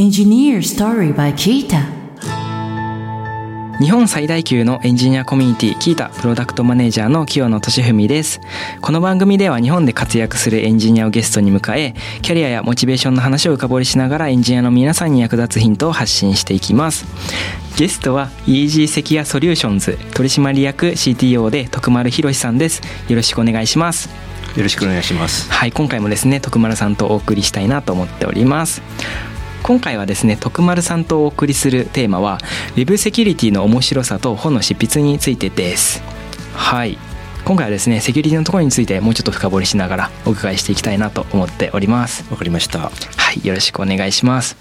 Engineer Story by Qiita 日本最大級のエンジニアコミュニティ Qiita プロダクトマネージャーの清野俊文です。この番組では日本で活躍するエンジニアをゲストに迎えキャリアやモチベーションの話を深掘りしながらエンジニアの皆さんに役立つヒントを発信していきます。ゲストは EG セキュアソリューションズ取締役 CTO で徳丸博さんです。よろしくお願いします。よろしくお願いします。はい今回もですね徳丸さんとお送りしたいなと思っております今回はですね徳丸さんとお送りするテーマは Web セキュリティの面白さと本の執筆についてです。はい。今回はですねセキュリティのところについてもうちょっと深掘りしながらお伺いしていきたいなと思っております。わかりました。はい。よろしくお願いします。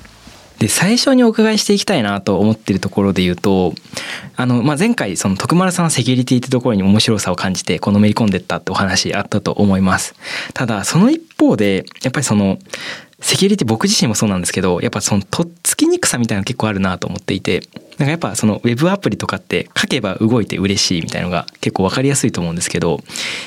で最初にお伺いしていきたいなと思っているところで言うとあの、まあ、前回その徳丸さんのセキュリティってところに面白さを感じてこのめり込んでったってお話あったと思います。ただその一方でやっぱりそのセキュリティ僕自身もそうなんですけどやっぱそのとっつきにくさみたいなの結構あるなと思っていてなんかやっぱそのウェブアプリとかって書けば動いて嬉しいみたいなのが結構分かりやすいと思うんですけどやっ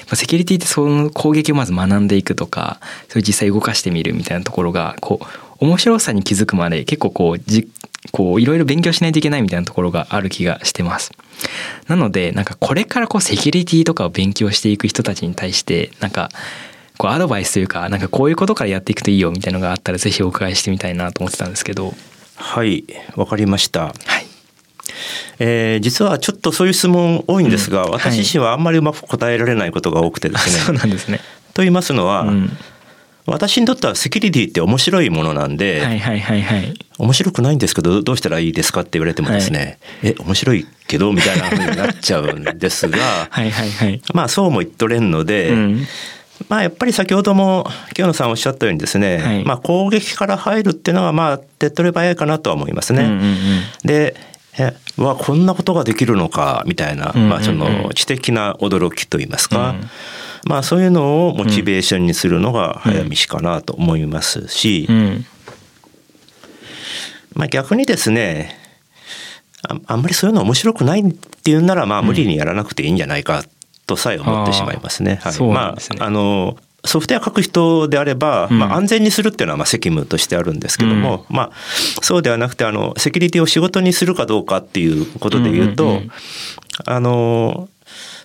ぱセキュリティってその攻撃をまず学んでいくとかそれ実際動かしてみるみたいなところがこう面白さに気づくまで結構こうじこういろいろ勉強しないといけないみたいなところがある気がしてます。なのでなんかこれからこうセキュリティとかを勉強していく人たちに対してなんかこうアドバイスというかなんかこういうことからやっていくといいよみたいなのがあったらぜひお伺いしてみたいなと思ってたんですけど。はい、わかりました。はい。えー実はちょっとそういう質問多いんですが、うん私自身はあんまりうまく答えられないことが多くてでそうすね。なんですね。と言いますのは、うん。私にとってはセキュリティって面白いものなんで、はいはいはいはい。面白くないんですけどどうしたらいいですかって言われてもですね、え面白いけどみたいな風になっちゃうんですが、はいはいはい。まあそうも言っとれんので、うん。まあやっぱり先ほども清野さんおっしゃったようにですね、はい。まあ攻撃から入るっていうのはまあ手っ取り早いかなとは思いますね。うんうんうん。でえうわこんなことができるのかみたいな、うんうんうん。まあ、その知的な驚きといいますか、うん。まあ、そういうのをモチベーションにするのが早道かなと思いますし、うん。まあ、逆にですねああんまりそういうの面白くないっていうならまあ無理にやらなくていいんじゃないかとさえ思ってしまいますね。あーそうなんまああのソフトウェア書く人であれば、うん。まあ、安全にするっていうのはまあ責務としてあるんですけども、まあ、そうではなくてあのセキュリティを仕事にするかどうかっていうことで言うと、うんうんうん。あの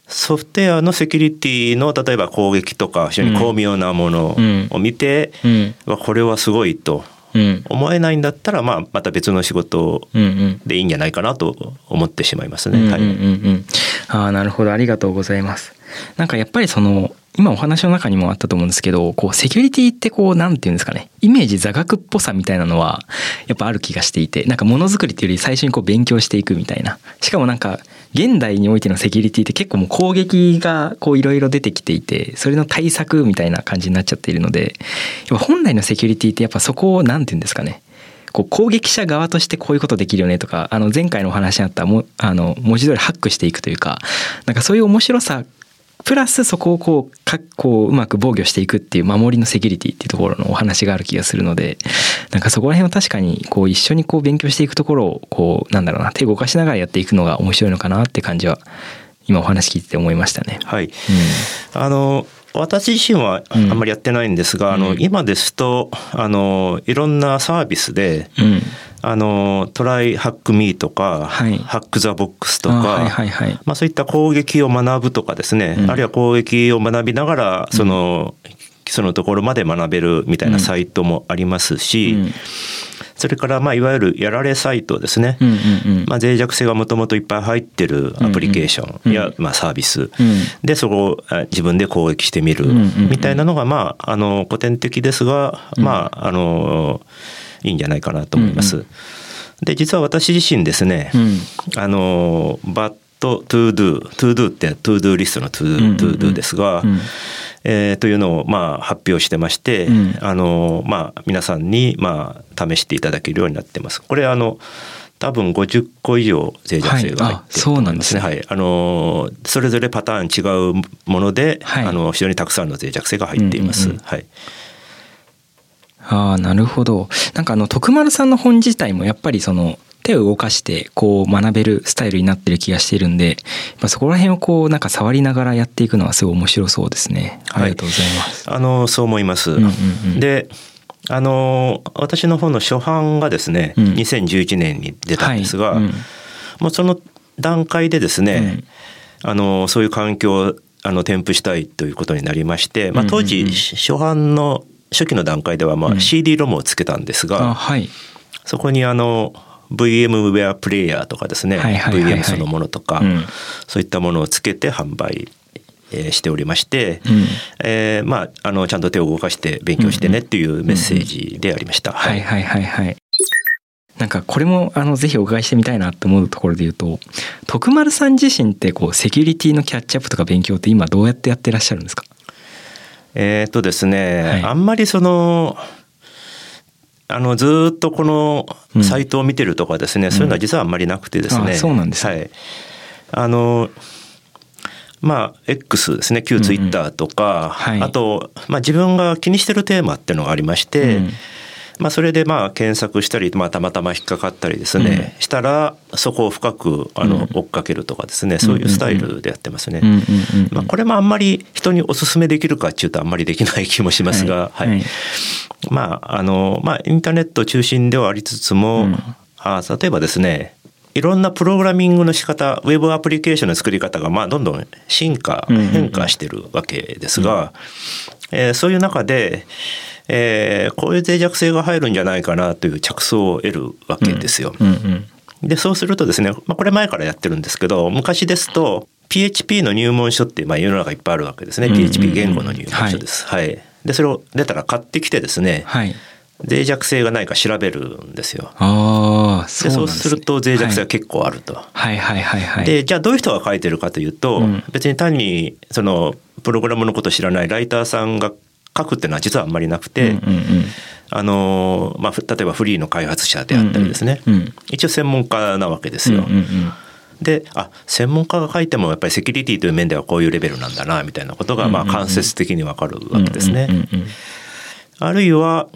ソフトウェアのセキュリティの例えば攻撃とか非常に巧妙なものを見て、うん。わこれはすごいと。うん。思えないんだったら、まあ、また別の仕事。でいいんじゃないかなと思ってしまいますね。あなるほどありがとうございます。なんかやっぱりその今お話の中にもあったと思うんですけどこうセキュリティってこうなんていうんですかね。イメージ座学っぽさみたいなのはやっぱある気がしていてなんかものづくりっていうより最初にこう勉強していくみたいな。しかもなんか現代においてのセキュリティって結構もう攻撃がこういろいろ出てきていてそれの対策みたいな感じになっちゃっているのでやっぱ本来のセキュリティってやっぱそこをなんていうんですかね。こう攻撃者側としてこういうことできるよねとかあの前回のお話にあったもあの文字通りハックしていくというかなんかそういう面白さプラスそこをこうかこううまく防御していくっていう守りのセキュリティっていうところのお話がある気がするのでなんかそこら辺は確かにこう一緒にこう勉強していくところをこうなんだろうな手を動かしながらやっていくのが面白いのかなって感じは今お話聞いてて思いましたね。はい、うあの私自身はあうんんまりやってないんですが、あのうん。今ですとあのいろんなサービスでん、うんあのトライハックミーとか、はい。ハックザボックスとか、あはいはいはい。まあ、そういった攻撃を学ぶとかですね、うん。あるいは攻撃を学びながらその、基礎のところまで学べるみたいなサイトもありますし、うん。それからまあいわゆるやられサイトですね、うんうんうん。まあ、脆弱性がもともといっぱい入ってるアプリケーションや、うん。まあ、サービス、うん。でそこをあ自分で攻撃してみるうんうんうん。みたいなのがまああの古典的ですが、うん。まああのいいんじゃないかなと思います。うんで実は私自身ですね、うんあの Bad Todo、Todo って Todo リストの To うんうんうんー Todo ですが、うんえーというのをまあ発表してまして、うんあのまあ皆さんにまあ試していただけるようになってます。これあの多分50個以上脆弱性が入っていると思いますね。ははい、あのそれぞれパターン違うもので、はいあの非常にたくさんの脆弱性が入っています。うんうんうんはい。ああなるほど。なんかあの徳丸さんの本自体もやっぱりその手を動かしてこう学べるスタイルになってる気がしているんでやっぱそこら辺をこうなんか触りながらやっていくのはすごい面白そうですね。ありがとうございます、あのそう思います。うんうんうん。であの私の方の初版がですね、うん、2011年に出たんですが、はい。うん、もうその段階でですね、うん、あのそういう環境をあの添付したいということになりまして、まあ、当時初版の初期の段階ではまあ CD ロムをつけたんですが、はい、そこにあの VMware プレイヤーとかですね、はいはいはいはい、VM そのものとか、うん、そういったものをつけて販売しておりまして、うん、えー、まああのちゃんと手を動かして勉強してねっていうメッセージでありました。はいはいはいはい。なんかこれもあのぜひお伺いしてみたいなと思うところで言うと徳丸さん自身ってこうセキュリティのキャッチアップとか勉強って今どうやってやってらっしゃるんですか？えっとですね、はい、あんまりそのあのずっとこのサイトを見てるとかですね、うん、そういうのは実はあんまりなくてですね、そうなんです、ね、はい、あのまあ X ですね旧ツイッターとか、うんはい、あと、まあ、自分が気にしてるテーマっていうのがありまして、うんまあ、それでまあ検索したり、まあ、たまたま引っかかったりですね、うん、したらそこを深くあの追っかけるとかですね、そういうスタイルでやってますね。まあ、これもあんまり人にお勧めできるかっていうとあんまりできない気もしますが、はい、はい、まああのまあインターネット中心ではありつつも、うん、あ例えばですねいろんなプログラミングの仕方ウェブアプリケーションの作り方がまあどんどん進化変化してるわけですが、えー、そういう中でえー、こういう脆弱性が入るんじゃないかなという着想を得るわけですよ。うんうんうん、でそうするとですね、まあ、これ前からやってるんですけど昔ですと PHP の入門書ってまあ世の中いっぱいあるわけですね、うんうんうん、PHP 言語の入門書です。はい、はい、でそれを出たら買ってきてですね、はい、脆弱性がないか調べるんですよ。あそうで、ね、そうすると脆弱性が結構あると。はい、はいはいはい。でじゃあどういう人が書いてるかというと、うん、別に単にそのプログラムのことを知らないライターさんが書くっていうのは実はあんまりなくて、あのまあ、例えばフリーの開発者であったりですね、一応専門家なわけですよ。であ専門家が書いてもやっぱりセキュリティという面ではこういうレベルなんだなみたいなことがまあ間接的にわかるわけですね。あるいは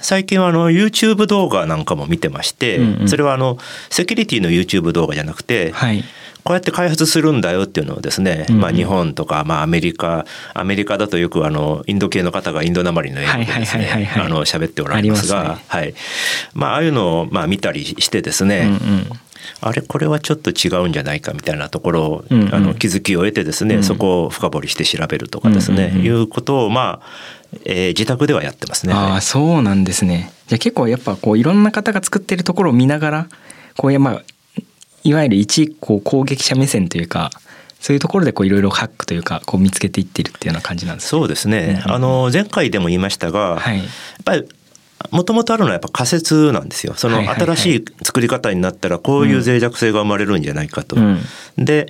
最近はあの YouTube 動画なんかも見てまして、それはあのセキュリティの YouTube 動画じゃなくて、はい、こうやって開発するんだよっていうのをですね、まあ、日本とか、まあ、アメリカアメリカだとよくあのインド系の方がインドなまりの英語でですね喋っておられますが、ね、はい。まあ、ああいうのをまあ見たりしてですね、うんうん。あれこれはちょっと違うんじゃないかみたいなところを、うんうん、あの気づきを得てですね、うん、そこを深掘りして調べるとかですね、うんうんうん、いうことをまあ、えー、自宅ではやってますね。ああそうなんですね。じゃあ結構やっぱこういろんな方が作ってるところを見ながらこういうまあいわゆる一こう攻撃者目線というかそういうところでいろいろハックというかこう見つけていっているっていうような感じなんです、ね、そうですね、うん、あの前回でも言いましたが、はい、やっぱりもともとあるのはやっぱ仮説なんですよ。その新しい作り方になったらこういう脆弱性が生まれるんじゃないかと。うん、で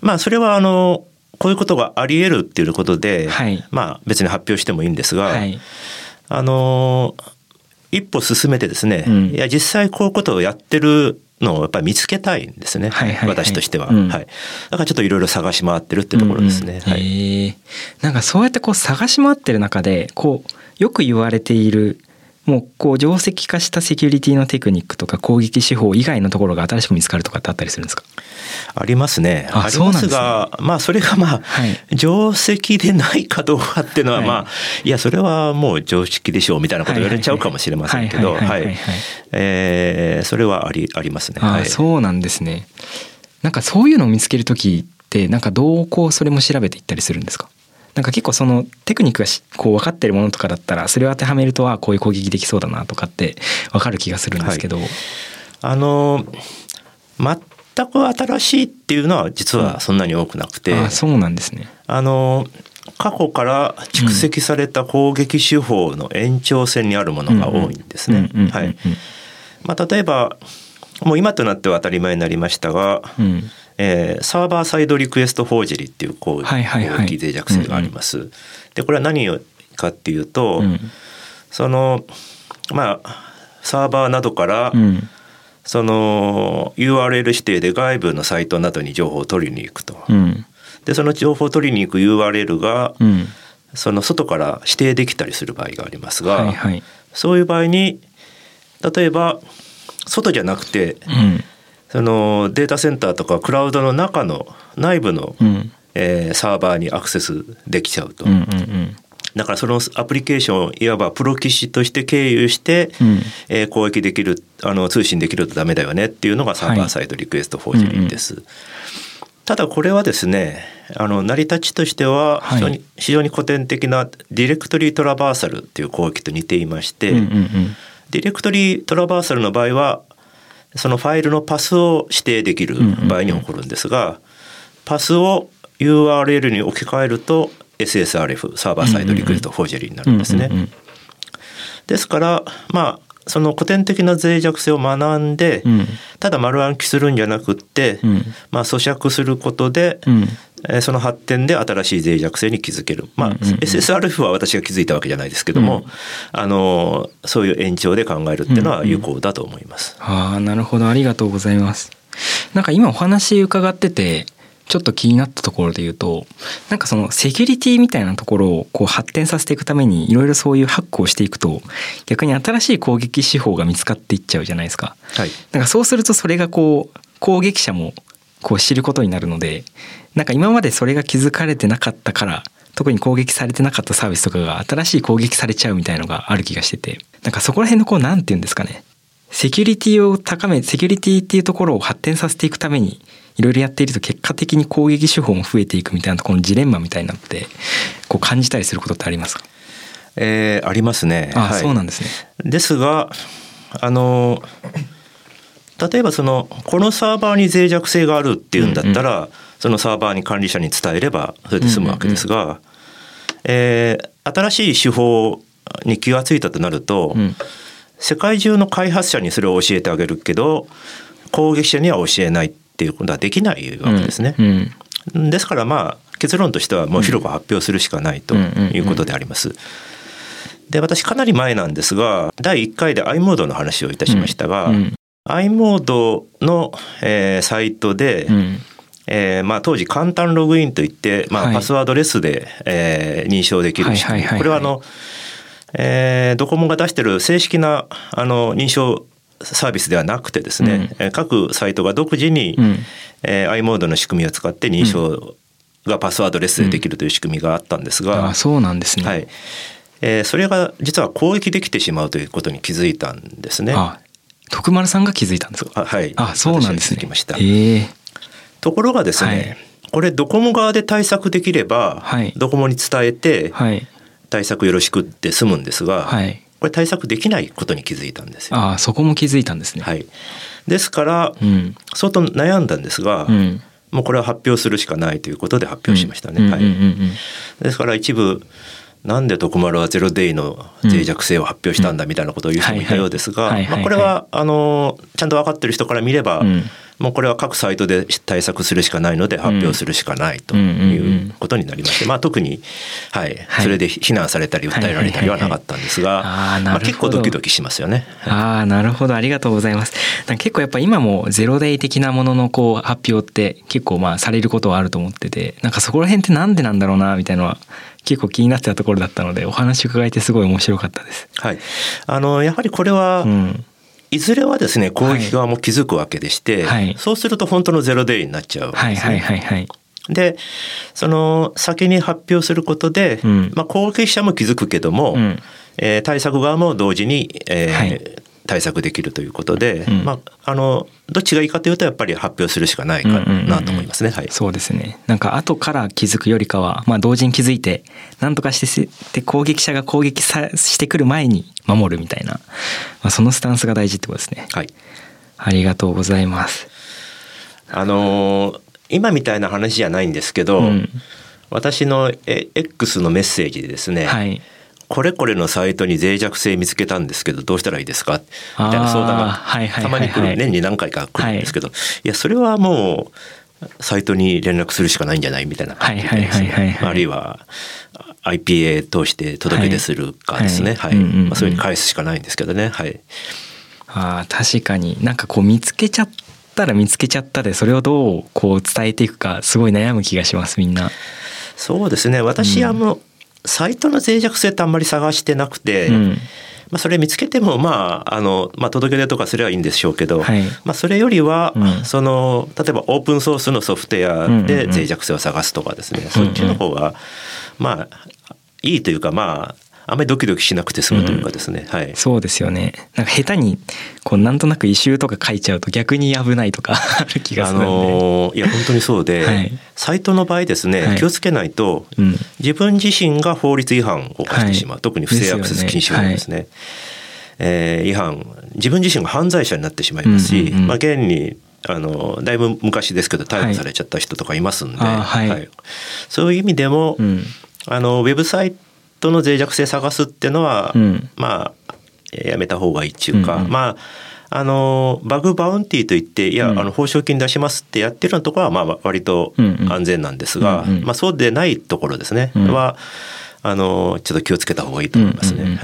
まあそれはあのこういうことがあり得るっていうことで、はい、まあ別に発表してもいいんですが、はい、あの一歩進めてですね、うん、いや実際こういうことをやってるのをやっぱり見つけたいんですね、はいはいはい、私としては、うん、はい、だからちょっといろいろ探し回ってるってところですね、うんうん、はい、なんかそうやってこう探し回ってる中でこうよく言われているもうこう定石化したセキュリティのテクニックとか攻撃手法以外のところが新しく見つかるとかってあったりするんですか？ありますね。ありますが、ね、まあそれがまあ、はい、定石でないかどうかっていうのはまあ、はい、いやそれはもう常識でしょうみたいなこと言われちゃうかもしれませんけど、はい、えそれはありありますね。あ、そうなんですね。なんかそういうのを見つける時ってなんかどうこうそれも調べていったりするんですか？なんか結構そのテクニックがこう分かってるものとかだったらそれを当てはめるとはこういう攻撃できそうだなとかって分かる気がするんですけど、はい、あの全く新しいっていうのは実はそんなに多くなくて、うん、あそうなんですね。あの過去から蓄積された攻撃手法の延長線にあるものが多いんですね。はい。まあ例えばもう今となっては当たり前になりましたが、うん、えー、サーバーサイドリクエストフォージリっていう攻撃脆弱性があります。でこれは何かっていうと、うん、そのまあサーバーなどから、うん、その URL 指定で外部のサイトなどに情報を取りに行くと。うん、でその情報を取りに行く URL が、その外から指定できたりする場合がありますが、はいはい、そういう場合に例えば外じゃなくて、そのデータセンターとかクラウドの中の内部の、うん、えー、サーバーにアクセスできちゃうと。うんうんうん。だからそのアプリケーションをいわばプロ棋士として経由して、うん、えー、攻撃できるあの通信できるとダメだよねっていうのがサーバーサイドリクエストフォージェリーです。はいうんうん、ただこれはですねあの成り立ちとしては非常にはい、非常に古典的なディレクトリートラバーサルっていう攻撃と似ていまして、うんうんうん、ディレクトリートラバーサルの場合はそのファイルのパスを指定できる場合に起こるんですが、うんうんうん、パスを URL に置き換えると SSRF サーバーサイドリクエストフォージェリーになるんですね。ですからまあその古典的な脆弱性を学んで、うん、ただ丸暗記するんじゃなくって、うん、まあ、咀嚼することで、その発展で新しい脆弱性に気づける、まあ、うんうんうん、SSRF は私が気づいたわけじゃないですけども、あのそういう延長で考えるっていうのは有効だと思います。うんうん、あなるほどありがとうございます。なんか今お話伺っててちょっと気になったところで言うとなんかそのセキュリティみたいなところをこう発展させていくためにいろいろそういうハックをしていくと逆に新しい攻撃手法が見つかっていっちゃうじゃないですか。はい、なんかそうするとそれがこう攻撃者もこう知ることになるのでなんか今までそれが気づかれてなかったから特に攻撃されてなかったサービスとかが新しい攻撃されちゃうみたいのがある気がしててなんかそこら辺のこう何て言うんですかねセキュリティを高めセキュリティっていうところを発展させていくためにいろいろやっていると結果的に攻撃手法も増えていくみたいなところのジレンマみたいになってこう感じたりすることってありますか？えー、ありますね。あ、はい、そうなんですね。ですがあの例えばそのこのサーバーに脆弱性があるっていうんだったら、うんうん、そのサーバーに管理者に伝えればそれで済むわけですが、うんうんうん、えー、新しい手法に気が付いたとなると、うん、世界中の開発者にそれを教えてあげるけど攻撃者には教えないっていうことはできないわけですね。うんうん、ですからまあ結論としてはもう広く発表するしかないということであります。で私かなり前なんですが第1回で i モードの話をいたしましたが、うん、i モードの、えー、サイトで、うん、えー、まあ、当時簡単ログインといって、まあ、パスワードレスで、えー、認証できる仕組みこれはあの、えー、ドコモが出してる正式なあの認証サービスではなくてですね、うん、各サイトが独自に、うん。えー、i モードの仕組みを使って認証がパスワードレスでできるという仕組みがあったんですが、うん、あそうなんですね、はい。えー、それが実は攻撃できてしまうということに気づいたんですね。あ徳丸さんが気づいたんですか？あはい。あそうなんですね。ところがですね、はい、これドコモ側で対策できれば、はい、ドコモに伝えて、はい、対策よろしくって済むんですが、はい、これ対策できないことに気づいたんですよ。あそこも気づいたんですね。はい、ですから、うん、相当悩んだんですが、うん、もうこれは発表するしかないということで発表しましたね。はい、ですから一部なんで徳丸はゼロデイの脆弱性を発表したんだみたいなことを言う人もいたようですがこれはあのちゃんと分かってる人から見れば、もうこれは各サイトで対策するしかないので発表するしかないということになりまして、まあ、特に、はい、それで非難されたり訴えられたりはなかったんですが、まあ、結構ドキドキしますよね。ああなるほど。ありがとうございます。結構やっぱ今もゼロデイ的なもののこう発表って結構まあされることはあると思っててなんかそこら辺ってなんでなんだろうなみたいなのは結構気になってたところだったのでお話伺えてすごい面白かったです。はい、あのやはりこれは、うんいずれはですね攻撃側も気づくわけでして、はい、そうすると本当のゼロデイになっちゃうわけですね。はいはいはいはい。でその先に発表することで、うん、まあ、攻撃者も気づくけども、うん、えー、対策側も同時に、えー、はい、対策できるということで、うん、まあ、あのどっちがいいかというとやっぱり発表するしかないかなと思いますね。そうですね。なんか後から気づくよりかは、まあ、同時に気づいて何とかして攻撃者が攻撃さしてくる前に守るみたいな、まあ、そのスタンスが大事ってことですね。はい、ありがとうございます。あのー、今みたいな話じゃないんですけど、うん、私の X のメッセージでですね、はいこれこれのサイトに脆弱性見つけたんですけどどうしたらいいですか？みたいな相談がたまに来る年に何回か来るんですけど、いやそれはもうサイトに連絡するしかないんじゃない？みたいな。感じであるいは IPA 通して届け出するかですね、はい。まあ、そういうふうに返すしかないんですけどね。はい、あ確かに。なんかこう見つけちゃったら見つけちゃったでそれをどうこう伝えていくかすごい悩む気がしますみんな。そうですね。私はもう、サイトの脆弱性ってあんまり探してなくて、うん、まあ、それ見つけてもまああの、まあ、届け出とかすればいいんでしょうけど、はい、まあ、それよりは、うん、その例えばオープンソースのソフトウェアで脆弱性を探すとかですね、うんうんうん、そっちの方がまあいいというかまああまりドキドキしなくて済むというかですね、うん、はい。そうですよね。なんか下手にこうなんとなく異臭とか書いちゃうと逆に危ないとか ある気がするんで、あのー、いや本当にそうで、はい、サイトの場合ですね、はい、気をつけないと、うん、自分自身が法律違反を犯してしまう、はい、特に不正アクセス禁止法ですね。ですねえー、違反。自分自身が犯罪者になってしまいますし、うんうんうん、まあ、現にあのだいぶ昔ですけど逮捕されちゃった人とかいますんで、はい。はい、そういう意味でも、うん、あのウェブサイトの脆弱性探すっていうのは、うん、まあやめた方がいいっていうか、うんうん、まああのバグバウンティーといっていや、うん、あの報奨金出しますってやってるようなところはまあ割と安全なんですが、うんうん、まあ、そうでないところですね、うん、はあのちょっと気をつけた方がいいと思いますね。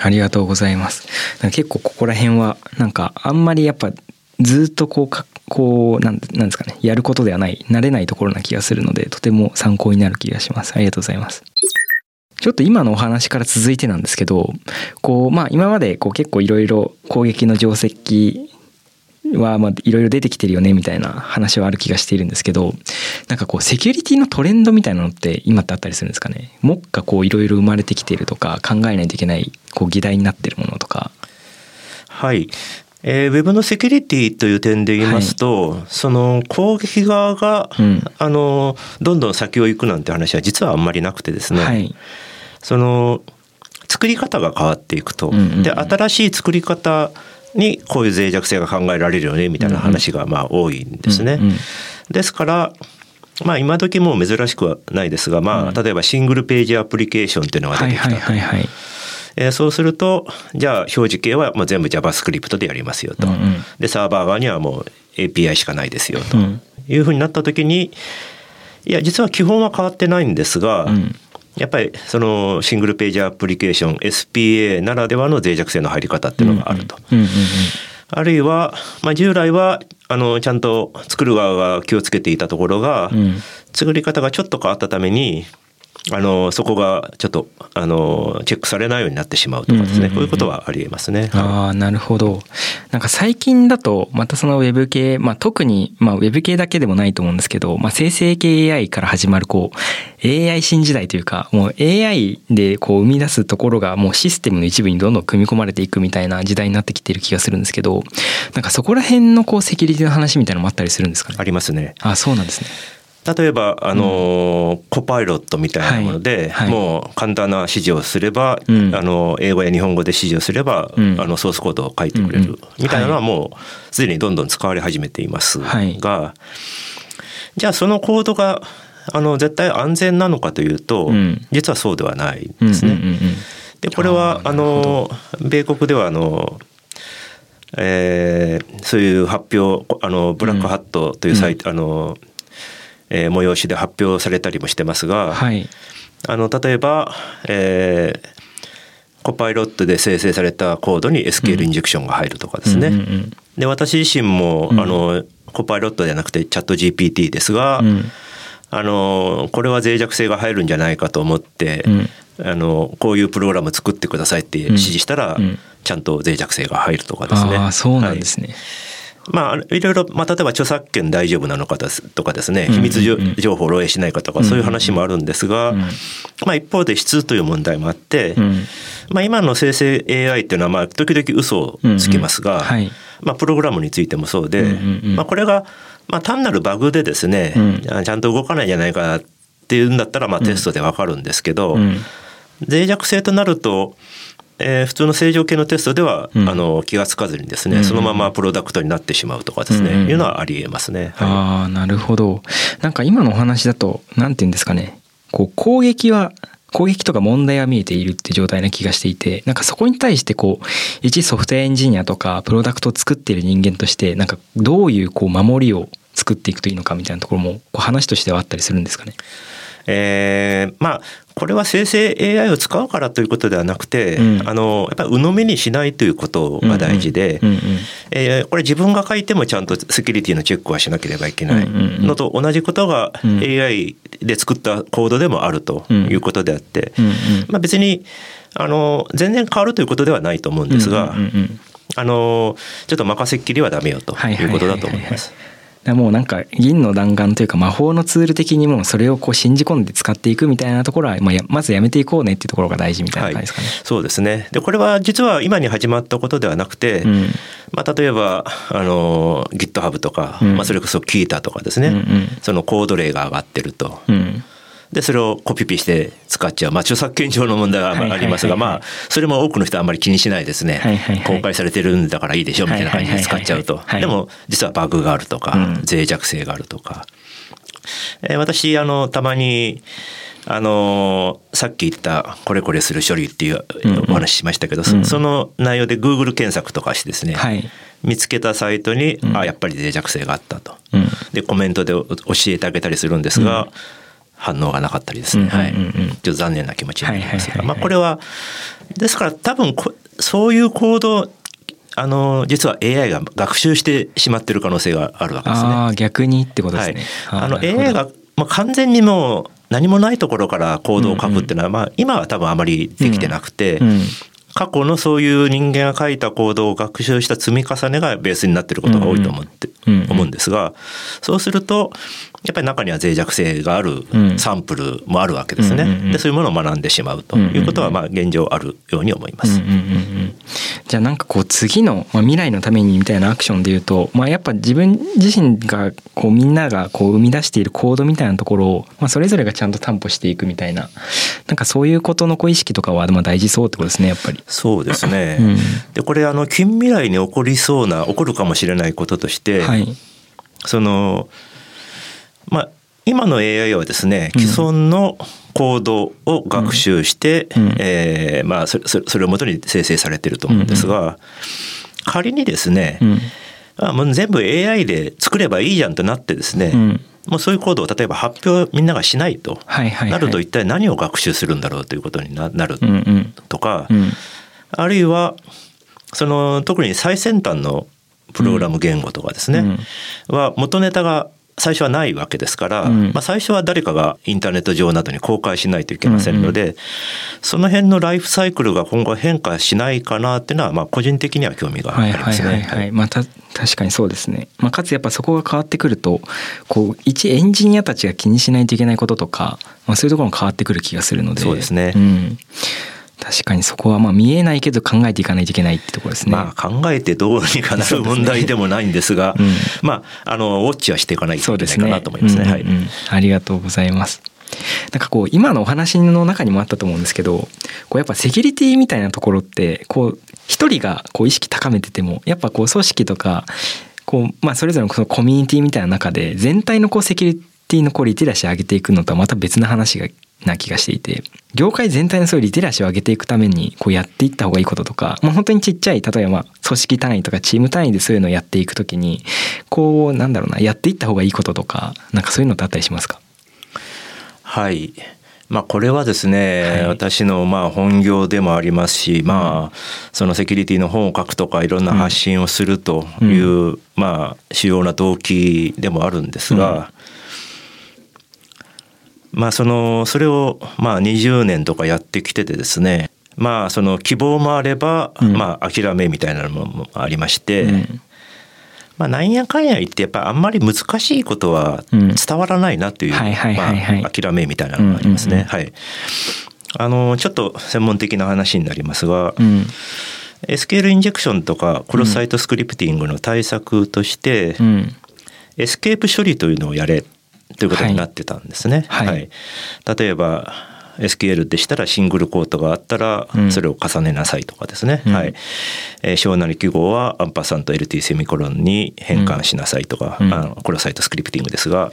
ありがとうございます。結構ここら辺はなんかあんまりやっぱずっとこうかこうなんなんですかね。やることではない慣れないところな気がするのでとても参考になる気がします。ありがとうございます。ちょっと今のお話から続いてなんですけど、こう、まあ今までこう結構いろいろ攻撃の定石はまあいろいろ出てきてるよねみたいな話はある気がしているんですけど、なんかこうセキュリティのトレンドみたいなのって今ってあったりするんですかね？もっかこういろいろ生まれてきているとか考えないといけないこう議題になってるものとか。はい。えー、ウェブのセキュリティという点で言いますと、はい、その攻撃側が、うん、あのどんどん先を行くなんて話は実はあんまりなくてですね、はい、その作り方が変わっていくと、で新しい作り方にこういう脆弱性が考えられるよねみたいな話がまあ多いんですね。ですからまあ今時もう珍しくはないですが、まあ例えばシングルページアプリケーションっていうのが出てきたと。えー、そうするとじゃあ表示系はもう全部 JavaScript でやりますよと、うんうん、でサーバー側にはもう API しかないですよと。いうふうになった時にいや実は基本は変わってないんですが、うん、やっぱりそのシングルページアプリケーション SPA ならではの脆弱性の入り方っていうのがあると。あるいは、まあ、従来はあのちゃんと作る側が気をつけていたところが、うん、作り方がちょっと変わったためにあのそこがちょっとあのチェックされないようになってしまうとかですね、こういうことはありえますね。ああなるほど。なんか最近だとまたそのウェブ系、まあ、特に、まあ、ウェブ系だけでもないと思うんですけど、まあ、生成系 AI から始まるこう AI 新時代というかもう AI でこう生み出すところがもうシステムの一部にどんどん組み込まれていくみたいな時代になってきてる気がするんですけどなんかそこら辺のこうセキュリティの話みたいなのもあったりするんですかね？ありますね。あそうなんですね。例えばあの、うん、コパイロットみたいなもので、もう簡単な指示をすれば、うん、あの英語や日本語で指示をすれば、うん、あのソースコードを書いてくれる。みたいなのはもうすでにどんどん使われ始めていますが、はい、じゃあそのコードがあの絶対安全なのかというと、実はそうではないですね。でこれはあの米国ではあのえー、そういう発表あのブラックハットというサイト、あのえー、催しで発表されたりもしてますが、はい、あの例えば、えー、コパイロットで生成されたコードに SQL インジェクションが入るとかですね。うんうんうん、で私自身も、うん、あのコパイロットじゃなくてチャット GPT ですが、うん、あのこれは脆弱性が入るんじゃないかと思って、うん、あのこういうプログラム作ってくださいって指示したら、ちゃんと脆弱性が入るとかですね。あそうなんですね、はいまあ、いろいろ、まあ、例えば著作権大丈夫なのかとかですね、秘密情報を漏洩しないかとか、そういう話もあるんですが、まあ、一方で質という問題もあって、まあ、今の生成 AI っていうのは、まあ、時々嘘をつきますが、まあ、プログラムについてもそうで、まあ、これが、まあ、単なるバグでですね、ちゃんと動かないんじゃないかっていうんだったら、まあ、テストでわかるんですけど、脆弱性となると、えー、普通の正常系のテストでは、うん、あの気が付かずにですね、うん、そのままプロダクトになってしまうとかですね、うん、いうのはありえますね。はい、ああなるほど。なんか今のお話だとなんて言うんですかねこう攻撃は攻撃とか問題は見えているって状態な気がしていてなんかそこに対してこう一ソフトウェアエンジニアとかプロダクトを作っている人間としてなんかどういうこう守りを作っていくといいのかみたいなところもこう話としてはあったりするんですかね。えー、まあこれは生成 AI を使うからということではなくて、うん、あのやっぱり鵜呑みにしないということが大事で、えこれ自分が書いてもちゃんとセキュリティのチェックはしなければいけない。のと同じことが AI で作ったコードでもあるということであって、まあ、別にあの全然変わるということではないと思うんですが、あのちょっと任せっきりはダメよということだと思います。もうなんか銀の弾丸というか魔法のツール的にもうそれをこう信じ込んで使っていくみたいなところはまあまずやめていこうねっていうところが大事みたいな感じですかね。はい、そうですね。でこれは実は今に始まったことではなくて、うん、まあ、例えばあの GitHub とか、うん、まあ、それこそ Kita とかですね、うんうん、そのコード例が上がってると。うんでそれをコピペして使っちゃう、まあ、著作権上の問題はありますが、まあ、それも多くの人はあんまり気にしないですね、公開されてるんだからいいでしょみたいな感じで使っちゃうと、でも実はバグがあるとか、脆弱性があるとか、えー、私あのたまにあのさっき言ったこれこれする処理っていうお話ししましたけど、うんうん、その内容で Google 検索とかしてですね、はい、見つけたサイトに、うん、あやっぱり脆弱性があったと、うん、でコメントで教えてあげたりするんですが、反応がなかったりですね、はい、ちょっと残念な気持ちになります。が、まあ、これはですから多分そういう行動あの実は AI が学習してしまってる可能性があるわけですね。あ逆にってことですね。はい、あの AI がまあ、完全にもう何もないところからコードを書くっていうのは、まあ、今は多分あまりできてなくて、過去のそういう人間が書いたコードを学習した積み重ねがベースになっていることが多いと思って、思うんですがそうするとやっぱり中には脆弱性があるサンプルもあるわけですね。でそういうものを学んでしまうということはまあ現状あるように思います。じゃあなんかこう次の、まあ、未来のためにみたいなアクションで言うと、まあ、やっぱ自分自身がこうみんながこう生み出しているコードみたいなところを、まあ、それぞれがちゃんと担保していくみたいななんかそういうことのこう意識とかはまあ大事そうってことですねやっぱり。そうですね、うん、でこれあの近未来に起こりそうな起こるかもしれないこととして、はい、そのまあ、今の AI はですね既存のコードを学習して、うん、えー、まあ、それそれをもとに生成されてると思うんですが、うん、仮にですね、うん、あもう全部 AI で作ればいいじゃんとなってですね、もうそういうコードを例えば発表みんながしないとなると一体何を学習するんだろうということになるとか、あるいはその特に最先端のプログラム言語とかですね、は元ネタが最初はないわけですから、うん、まあ、最初は誰かがインターネット上などに公開しないといけませんので、その辺のライフサイクルが今後変化しないかなっていうのは、まあ、個人的には興味がありますね。はいはいはい、まあ、確かにそうですね、まあ、かつやっぱそこが変わってくるとこう一エンジニアたちが気にしないといけないこととか、まあ、そういうところも変わってくる気がするので。そうですね、うん確かにそこはまあ見えないけど考えていかないといけないってところですね。まあ考えてどうにかなる問題でもないんですが、すねうん、まああのウォッチはしていかないといけないかなと思いますね。はい、ありがとうございます。なんかこう今のお話の中にもあったと思うんですけどこうやっぱセキュリティみたいなところってこう一人がこう意識高めててもやっぱこう組織とかこうまあそれぞれのそのコミュニティみたいな中で全体のこうセキュリティのこうリテラシー上げていくのとはまた別な話がな気がしていて業界全体のそういうリテラシーを上げていくためにこうやっていった方がいいこととか、まあ、本当にちっちゃい例えばまあ組織単位とかチーム単位でそういうのをやっていくときにこうなんだろうなやっていった方がいいこととかなんかそういうのってあったりしますか？はい。まあ、これはですね、はい、私のまあ本業でもありますし、まあ、そのセキュリティの本を書くとかいろんな発信をするという、まあ主要な動機でもあるんですが、まあそのそれをまあ20年とかやってきててですね。まあその希望もあれば、まあ諦めみたいなのもありまして、うん、まあなんやかんや言ってやっぱあんまり難しいことは伝わらないなという諦めみたいなのがありますね。はい。あのちょっと専門的な話になりますが、うん、SQL インジェクションとかクロスサイトスクリプティングの対策として、うん、エスケープ処理というのをやれということになってたんですね。はい、はい、例えば SQL でしたらシングルクォートがあったらそれを重ねなさいとかですね、うん、はい。えー、小なり記号はアンパーサント LT セミコロンに変換しなさいとか、うん、あのクロスサイトスクリプティングですが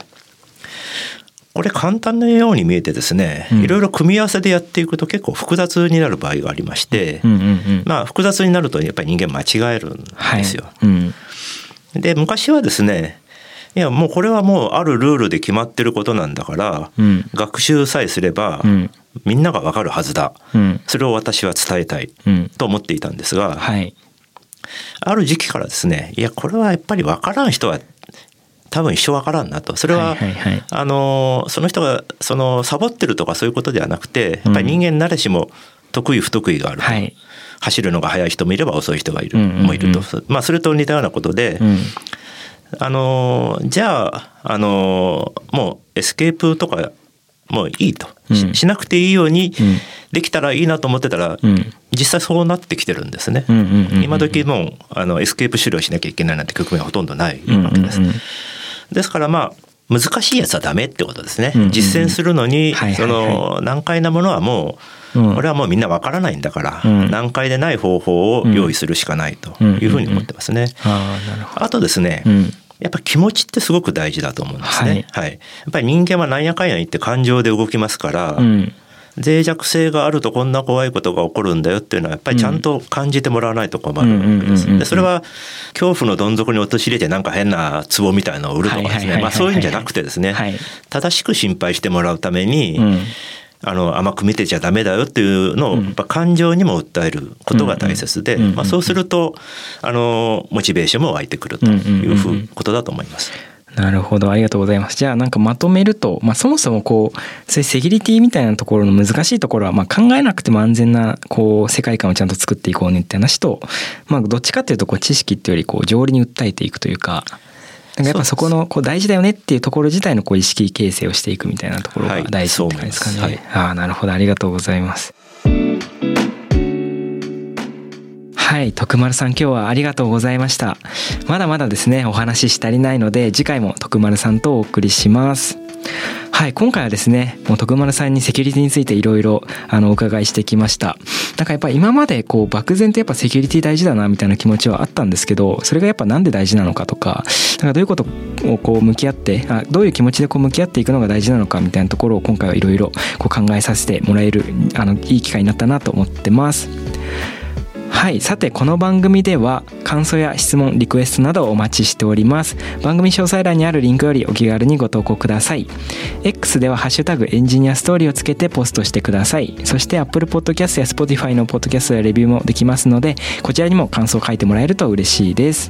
これ簡単なように見えてですね、いろいろ組み合わせでやっていくと結構複雑になる場合がありまして、うんうんうん、まあ複雑になるとやっぱり人間間違えるんですよ。はい。うん、で昔はですねいやもうこれはもうあるルールで決まってることなんだから、うん、学習さえすれば、うん、みんながわかるはずだ、うん、それを私は伝えたいと思っていたんですが、はい、ある時期からですねいやこれはやっぱり分からん人は多分一生分からんなと。それは,、あのその人がそのサボってるとかそういうことではなくてやっぱり人間誰しも得意不得意があると。はい。走るのが速い人もいれば遅い人がいる、もいると、まあ、それと似たようなことで、あのじゃああのもうエスケープとかもういいと、うん、しなくていいようにできたらいいなと思ってたら、うん、実際そうなってきてるんですね。今時もうあのエスケープ処理しなきゃいけないなんて局面はほとんどないわけです。ですからまあ難しいやつはダメってことですね。実践するのに、その難解なものはもう、うん、これはもうみんなわからないんだから、うん、難解でない方法を用意するしかないというふうに思ってますね。あとですね、やっぱ気持ちってすごく大事だと思うんですね。はい、はい、やっぱり人間はなんやかんや言って感情で動きますから、うん、脆弱性があるとこんな怖いことが起こるんだよっていうのはやっぱりちゃんと感じてもらわないと困るわけです。でそれは恐怖のどん底に陥れてなんか変な壺みたいのを売るとかですね、まあそういうんじゃなくてですね、はい、正しく心配してもらうために、うんあの甘く見てちゃダメだよっていうのをやっぱ感情にも訴えることが大切で、まあ、そうするとあのモチベーションも湧いてくるというふうことだと思います。なるほど。ありがとうございます。じゃあなんかまとめると、まあ、そもそもこうそういうセキュリティみたいなところの難しいところは、まあ、考えなくても安全なこう世界観をちゃんと作っていこうねって話と、まあ、どっちかっていうとこう知識っていうよりこう条理に訴えていくというかなんかやっぱそこのこう大事だよねっていうところ自体のこう意識形成をしていくみたいなところが大事って感じですかね。はい、ああなるほどありがとうございます。はい、徳丸さん今日はありがとうございました。まだまだですね、お話しし足りないので、次回も徳丸さんとお送りします。はい、今回はですね、もう徳丸さんにセキュリティについていろいろあのお伺いしてきました。なんかやっぱ今までこう漠然とやっぱセキュリティ大事だなみたいな気持ちはあったんですけど、それがやっぱなんで大事なのかとか、なんかどういうことをこう向き合って、あどういう気持ちでこう向き合っていくのが大事なのかみたいなところを今回はいろいろ考えさせてもらえるあのいい機会になったなと思ってます。はいさてこの番組では感想や質問リクエストなどをお待ちしております。番組詳細欄にあるリンクよりお気軽にご投稿ください。X ではハッシュタグエンジニアストーリーをつけてポストしてください。そして Apple Podcast や Spotify のポッドキャストやレビューもできますのでこちらにも感想を書いてもらえると嬉しいです。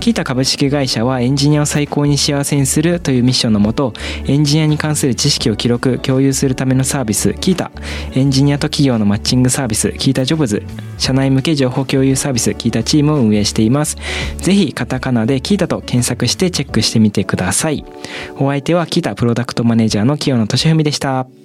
キータ株式会社はエンジニアを最高に幸せにするというミッションのもとエンジニアに関する知識を記録共有するためのサービスキータエンジニアと企業のマッチングサービスキータジョブズ社内向け情報共有サービスキータチームを運営しています。ぜひカタカナでキータと検索してチェックしてみてください。お相手はキータプロダクトマネージャーの清野俊文でした。